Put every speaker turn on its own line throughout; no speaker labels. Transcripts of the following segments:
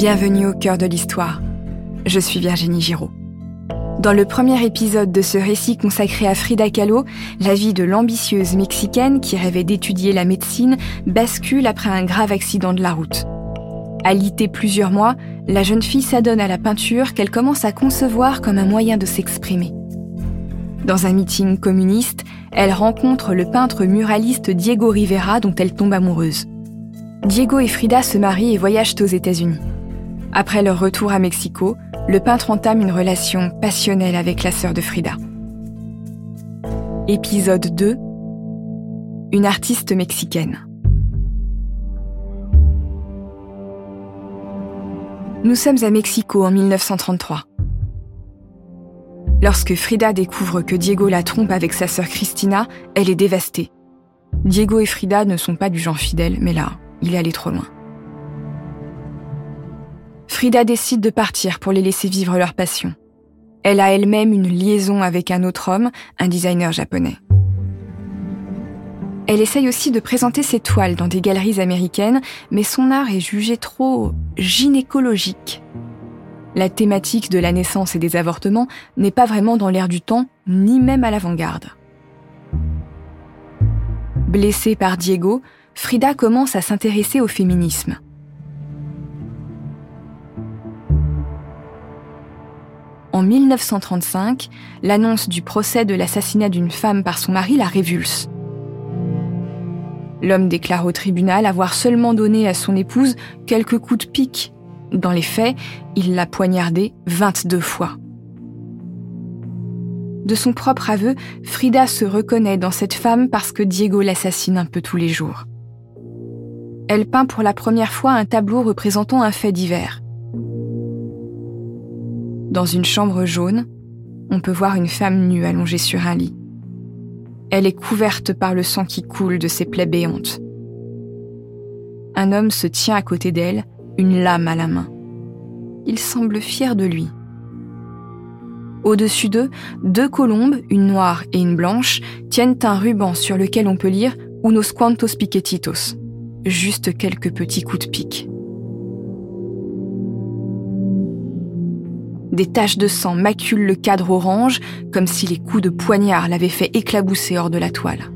Bienvenue au cœur de l'histoire. Je suis Virginie Giraud. Dans le premier épisode de ce récit consacré à Frida Kahlo, la vie de l'ambitieuse mexicaine qui rêvait d'étudier la médecine bascule après un grave accident de la route. Alitée plusieurs mois, la jeune fille s'adonne à la peinture qu'elle commence à concevoir comme un moyen de s'exprimer. Dans un meeting communiste, elle rencontre le peintre muraliste Diego Rivera dont elle tombe amoureuse. Diego et Frida se marient et voyagent aux États-Unis. Après leur retour à Mexico, le peintre entame une relation passionnelle avec la sœur de Frida. Épisode 2 Une artiste mexicaine. Nous sommes à Mexico en 1933. Lorsque Frida découvre que Diego la trompe avec sa sœur Christina, elle est dévastée. Diego et Frida ne sont pas du genre fidèle, mais là, il est allé trop loin. Frida décide de partir pour les laisser vivre leur passion. Elle a elle-même une liaison avec un autre homme, un designer japonais. Elle essaye aussi de présenter ses toiles dans des galeries américaines, mais son art est jugé trop gynécologique. La thématique de la naissance et des avortements n'est pas vraiment dans l'air du temps, ni même à l'avant-garde. Blessée par Diego, Frida commence à s'intéresser au féminisme. En 1935, l'annonce du procès de l'assassinat d'une femme par son mari la révulse. L'homme déclare au tribunal avoir seulement donné à son épouse quelques coups de pique. Dans les faits, il l'a poignardée 22 fois. De son propre aveu, Frida se reconnaît dans cette femme parce que Diego l'assassine un peu tous les jours. Elle peint pour la première fois un tableau représentant un fait divers. Dans une chambre jaune, on peut voir une femme nue allongée sur un lit. Elle est couverte par le sang qui coule de ses plaies béantes. Un homme se tient à côté d'elle, une lame à la main. Il semble fier de lui. Au-dessus d'eux, deux colombes, une noire et une blanche, tiennent un ruban sur lequel on peut lire Unos cuantos piquetitos. Juste quelques petits coups de pique. Des taches de sang maculent le cadre orange, comme si les coups de poignard l'avaient fait éclabousser hors de la toile.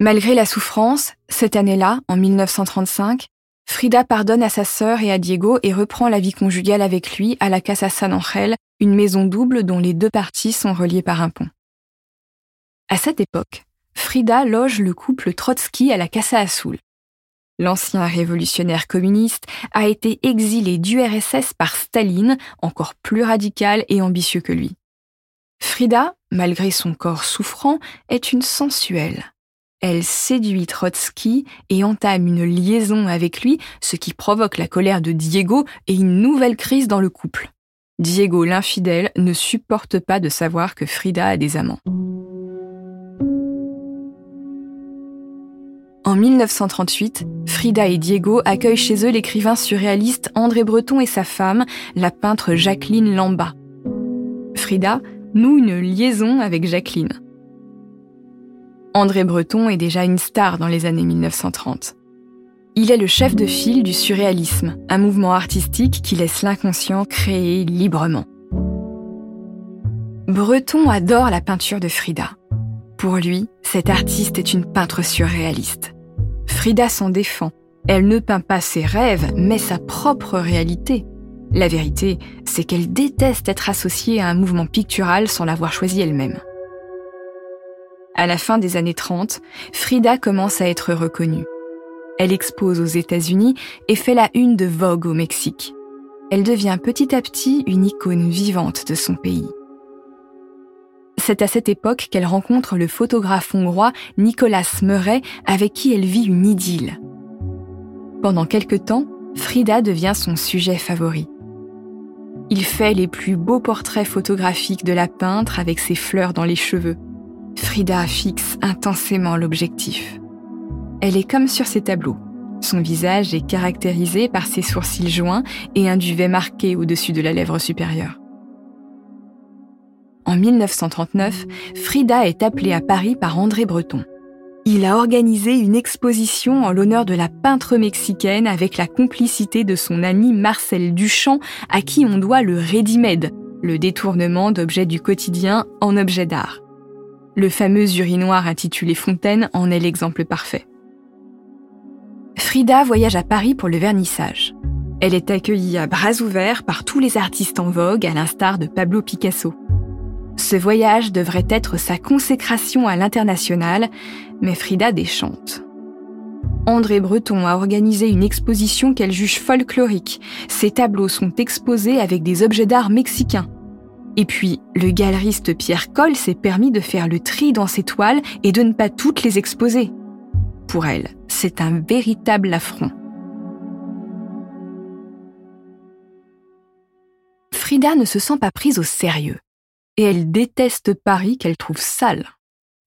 Malgré la souffrance, cette année-là, en 1935, Frida pardonne à sa sœur et à Diego et reprend la vie conjugale avec lui à la Casa San Angel, une maison double dont les deux parties sont reliées par un pont. À cette époque, Frida loge le couple Trotsky à la Casa Azul. L'ancien révolutionnaire communiste a été exilé du RSS par Staline, encore plus radical et ambitieux que lui. Frida, malgré son corps souffrant, est une sensuelle. Elle séduit Trotsky et entame une liaison avec lui, ce qui provoque la colère de Diego et une nouvelle crise dans le couple. Diego l'infidèle ne supporte pas de savoir que Frida a des amants. En 1938, Frida et Diego accueillent chez eux l'écrivain surréaliste André Breton et sa femme, la peintre Jacqueline Lamba. Frida noue une liaison avec Jacqueline. André Breton est déjà une star dans les années 1930. Il est le chef de file du surréalisme, un mouvement artistique qui laisse l'inconscient créer librement. Breton adore la peinture de Frida. Pour lui, cet artiste est une peintre surréaliste. Frida s'en défend. Elle ne peint pas ses rêves, mais sa propre réalité. La vérité, c'est qu'elle déteste être associée à un mouvement pictural sans l'avoir choisi elle-même. À la fin des années 30, Frida commence à être reconnue. Elle expose aux États-Unis et fait la une de Vogue au Mexique. Elle devient petit à petit une icône vivante de son pays. C'est à cette époque qu'elle rencontre le photographe hongrois Nicolas Murray avec qui elle vit une idylle. Pendant quelque temps, Frida devient son sujet favori. Il fait les plus beaux portraits photographiques de la peintre avec ses fleurs dans les cheveux. Frida fixe intensément l'objectif. Elle est comme sur ses tableaux. Son visage est caractérisé par ses sourcils joints et un duvet marqué au-dessus de la lèvre supérieure. En 1939, Frida est appelée à Paris par André Breton. il a organisé une exposition en l'honneur de la peintre mexicaine avec la complicité de son ami Marcel Duchamp, à qui on doit le ready-made, le détournement d'objets du quotidien en objets d'art. Le fameux urinoir intitulé Fontaine en est l'exemple parfait. Frida voyage à Paris pour le vernissage. Elle est accueillie à bras ouverts par tous les artistes en vogue, à l'instar de Pablo Picasso. Ce voyage devrait être sa consécration à l'international, mais Frida déchante. André Breton a organisé une exposition qu'elle juge folklorique. Ses tableaux sont exposés avec des objets d'art mexicains. Et puis, le galeriste Pierre Coll s'est permis de faire le tri dans ses toiles et de ne pas toutes les exposer. Pour elle, c'est un véritable affront. Frida ne se sent pas prise au sérieux et elle déteste Paris qu'elle trouve sale.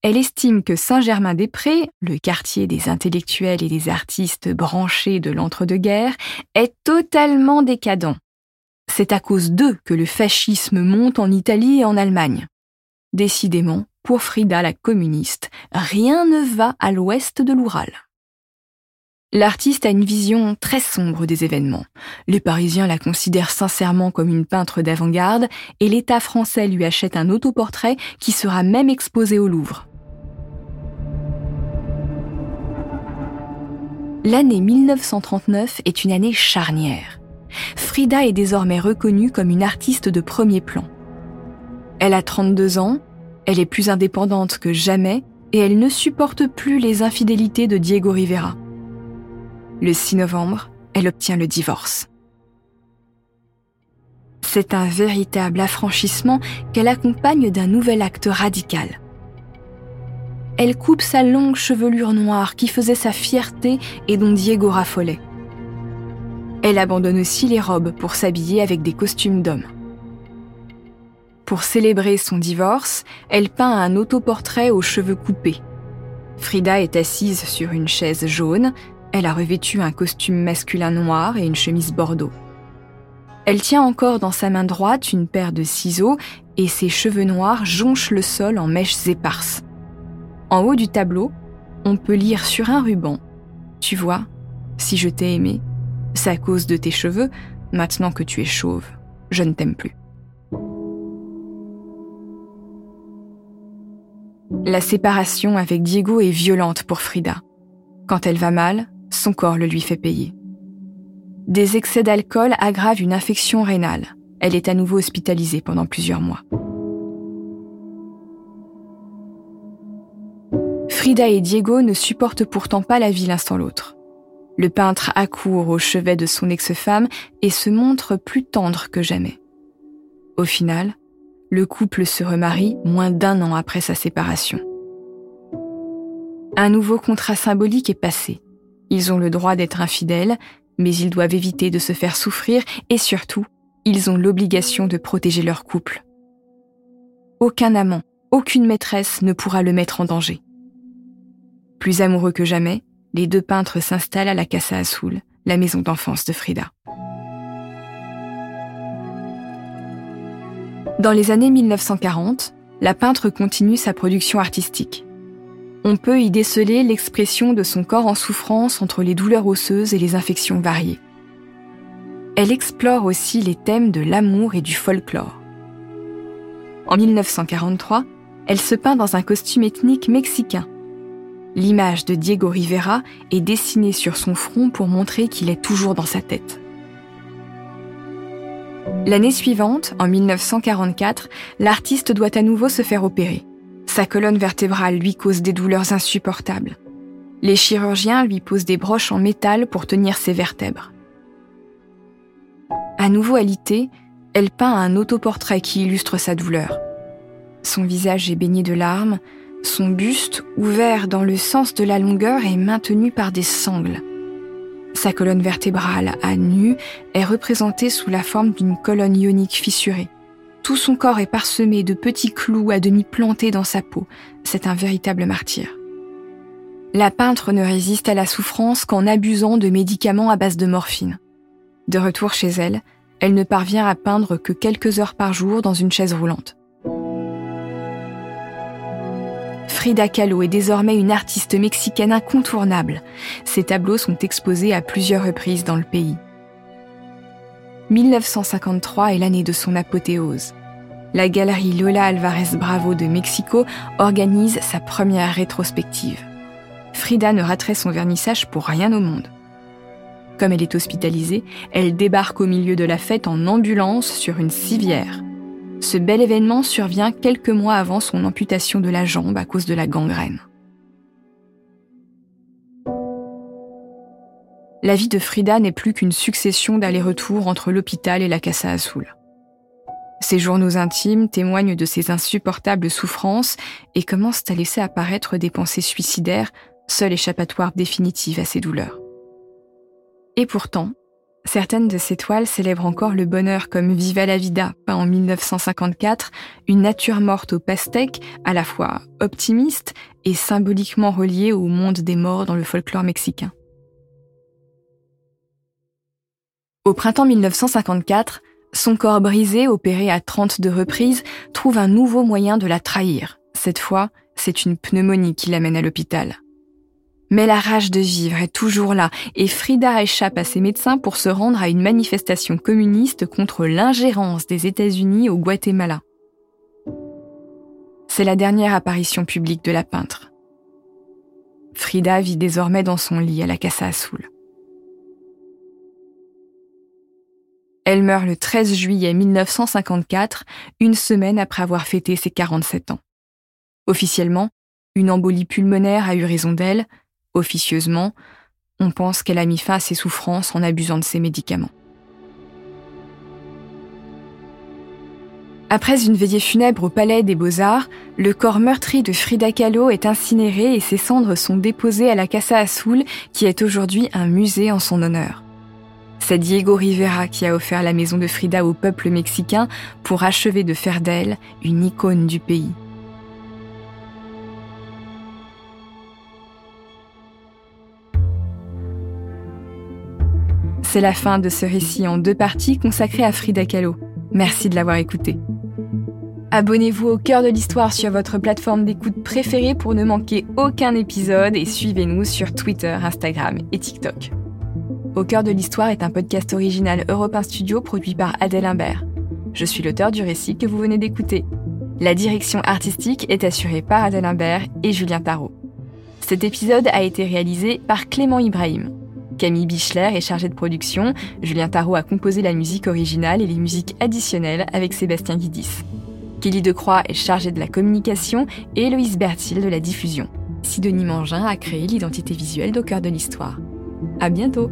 Elle estime que Saint-Germain-des-Prés, le quartier des intellectuels et des artistes branchés de l'entre-deux-guerres, est totalement décadent. C'est à cause d'eux que le fascisme monte en Italie et en Allemagne. Décidément, pour Frida la communiste, rien ne va à l'ouest de l'Oural. L'artiste a une vision très sombre des événements. Les Parisiens la considèrent sincèrement comme une peintre d'avant-garde et l'État français lui achète un autoportrait qui sera même exposé au Louvre. L'année 1939 est une année charnière. Frida est désormais reconnue comme une artiste de premier plan. Elle a 32 ans, elle est plus indépendante que jamais et elle ne supporte plus les infidélités de Diego Rivera. Le 6 novembre, elle obtient le divorce. C'est un véritable affranchissement qu'elle accompagne d'un nouvel acte radical. Elle coupe sa longue chevelure noire qui faisait sa fierté et dont Diego raffolait. Elle abandonne aussi les robes pour s'habiller avec des costumes d'hommes. Pour célébrer son divorce, elle peint un autoportrait aux cheveux coupés. Frida est assise sur une chaise jaune, elle a revêtu un costume masculin noir et une chemise bordeaux. Elle tient encore dans sa main droite une paire de ciseaux et ses cheveux noirs jonchent le sol en mèches éparses. En haut du tableau, on peut lire sur un ruban Tu vois, si je t'ai aimé, c'est à cause de tes cheveux, maintenant que tu es chauve, je ne t'aime plus. La séparation avec Diego est violente pour Frida. Quand elle va mal, son corps le lui fait payer. Des excès d'alcool aggravent une infection rénale. Elle est à nouveau hospitalisée pendant plusieurs mois. Frida et Diego ne supportent pourtant pas la vie l'un sans l'autre. Le peintre accourt au chevet de son ex-femme et se montre plus tendre que jamais. Au final, le couple se remarie moins d'un an après sa séparation. Un nouveau contrat symbolique est passé. Ils ont le droit d'être infidèles, mais ils doivent éviter de se faire souffrir et surtout, ils ont l'obligation de protéger leur couple. Aucun amant, aucune maîtresse ne pourra le mettre en danger. Plus amoureux que jamais, les deux peintres s'installent à la Casa Azul, la maison d'enfance de Frida. Dans les années 1940, la peintre continue sa production artistique on peut y déceler l'expression de son corps en souffrance entre les douleurs osseuses et les infections variées. Elle explore aussi les thèmes de l'amour et du folklore. En 1943, elle se peint dans un costume ethnique mexicain. L'image de Diego Rivera est dessinée sur son front pour montrer qu'il est toujours dans sa tête. L'année suivante, en 1944, l'artiste doit à nouveau se faire opérer. Sa colonne vertébrale lui cause des douleurs insupportables. Les chirurgiens lui posent des broches en métal pour tenir ses vertèbres. À nouveau alitée, elle peint un autoportrait qui illustre sa douleur. Son visage est baigné de larmes, son buste, ouvert dans le sens de la longueur, est maintenu par des sangles. Sa colonne vertébrale, à nu, est représentée sous la forme d'une colonne ionique fissurée. Tout son corps est parsemé de petits clous à demi plantés dans sa peau. C'est un véritable martyr. La peintre ne résiste à la souffrance qu'en abusant de médicaments à base de morphine. De retour chez elle, elle ne parvient à peindre que quelques heures par jour dans une chaise roulante. Frida Kahlo est désormais une artiste mexicaine incontournable. Ses tableaux sont exposés à plusieurs reprises dans le pays. 1953 est l'année de son apothéose. La galerie Lola Alvarez Bravo de Mexico organise sa première rétrospective. Frida ne raterait son vernissage pour rien au monde. Comme elle est hospitalisée, elle débarque au milieu de la fête en ambulance sur une civière. Ce bel événement survient quelques mois avant son amputation de la jambe à cause de la gangrène. La vie de Frida n'est plus qu'une succession d'allers-retours entre l'hôpital et la Casa Azul. Ses journaux intimes témoignent de ses insupportables souffrances et commencent à laisser apparaître des pensées suicidaires, seule échappatoire définitive à ses douleurs. Et pourtant, certaines de ses toiles célèbrent encore le bonheur comme Viva la Vida, peint en 1954, une nature morte au pastèque, à la fois optimiste et symboliquement reliée au monde des morts dans le folklore mexicain. Au printemps 1954, son corps brisé, opéré à 32 reprises, trouve un nouveau moyen de la trahir. Cette fois, c'est une pneumonie qui l'amène à l'hôpital. Mais la rage de vivre est toujours là et Frida échappe à ses médecins pour se rendre à une manifestation communiste contre l'ingérence des États-Unis au Guatemala. C'est la dernière apparition publique de la peintre. Frida vit désormais dans son lit à la Casa Azul. Elle meurt le 13 juillet 1954, une semaine après avoir fêté ses 47 ans. Officiellement, une embolie pulmonaire a eu raison d'elle, Officieusement, on pense qu'elle a mis fin à ses souffrances en abusant de ses médicaments. Après une veillée funèbre au Palais des Beaux-Arts, le corps meurtri de Frida Kahlo est incinéré et ses cendres sont déposées à la Casa Azul, qui est aujourd'hui un musée en son honneur. C'est Diego Rivera qui a offert la maison de Frida au peuple mexicain pour achever de faire d'elle une icône du pays. C'est la fin de ce récit en deux parties consacré à Frida Kahlo. Merci de l'avoir écouté. Abonnez-vous au cœur de l'histoire sur votre plateforme d'écoute préférée pour ne manquer aucun épisode et suivez-nous sur Twitter, Instagram et TikTok. Au cœur de l'histoire est un podcast original Europe Studio produit par Adèle Imbert. Je suis l'auteur du récit que vous venez d'écouter. La direction artistique est assurée par Adèle Imbert et Julien Tarot. Cet épisode a été réalisé par Clément Ibrahim. Camille Bichler est chargée de production, Julien Tarot a composé la musique originale et les musiques additionnelles avec Sébastien Guidis. Kelly Decroix est chargée de la communication et Héloïse Bertil de la diffusion. Sidonie Mangin a créé l'identité visuelle d'au cœur de l'histoire. À bientôt!